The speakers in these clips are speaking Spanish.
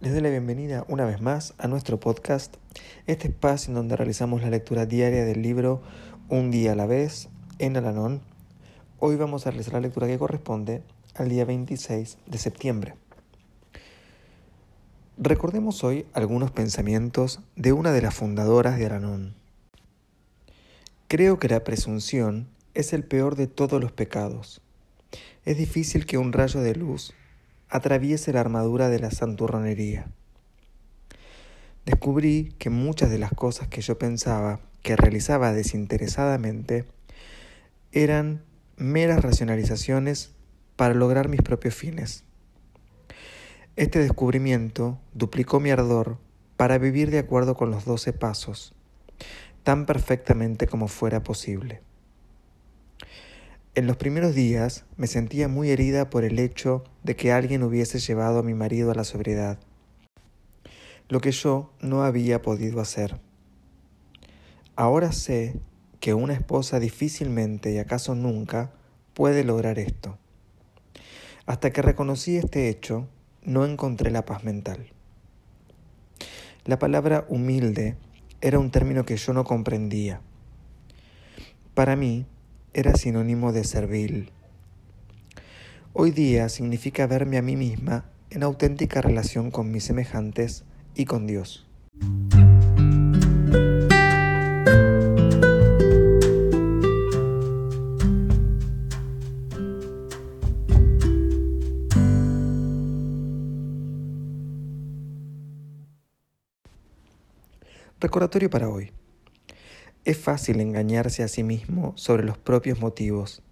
Les doy la bienvenida una vez más a nuestro podcast, este espacio en donde realizamos la lectura diaria del libro Un día a la vez en Alalón. Hoy vamos a realizar la lectura que corresponde al día 26 de septiembre. Recordemos hoy algunos pensamientos de una de las fundadoras de Aranón. Creo que la presunción es el peor de todos los pecados. Es difícil que un rayo de luz atraviese la armadura de la santurronería. Descubrí que muchas de las cosas que yo pensaba que realizaba desinteresadamente eran meras racionalizaciones para lograr mis propios fines. Este descubrimiento duplicó mi ardor para vivir de acuerdo con los doce pasos, tan perfectamente como fuera posible. En los primeros días me sentía muy herida por el hecho de que alguien hubiese llevado a mi marido a la sobriedad, lo que yo no había podido hacer. Ahora sé que una esposa difícilmente y acaso nunca puede lograr esto. Hasta que reconocí este hecho, no encontré la paz mental. La palabra humilde era un término que yo no comprendía. Para mí era sinónimo de servil. Hoy día significa verme a mí misma en auténtica relación con mis semejantes y con Dios. Recordatorio para hoy. Es fácil engañarse a sí mismo sobre los propios motivos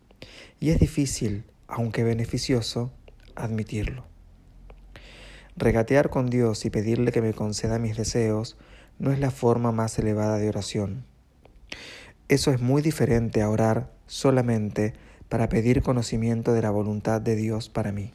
y es difícil, aunque beneficioso, admitirlo. Regatear con Dios y pedirle que me conceda mis deseos no es la forma más elevada de oración. Eso es muy diferente a orar solamente para pedir conocimiento de la voluntad de Dios para mí.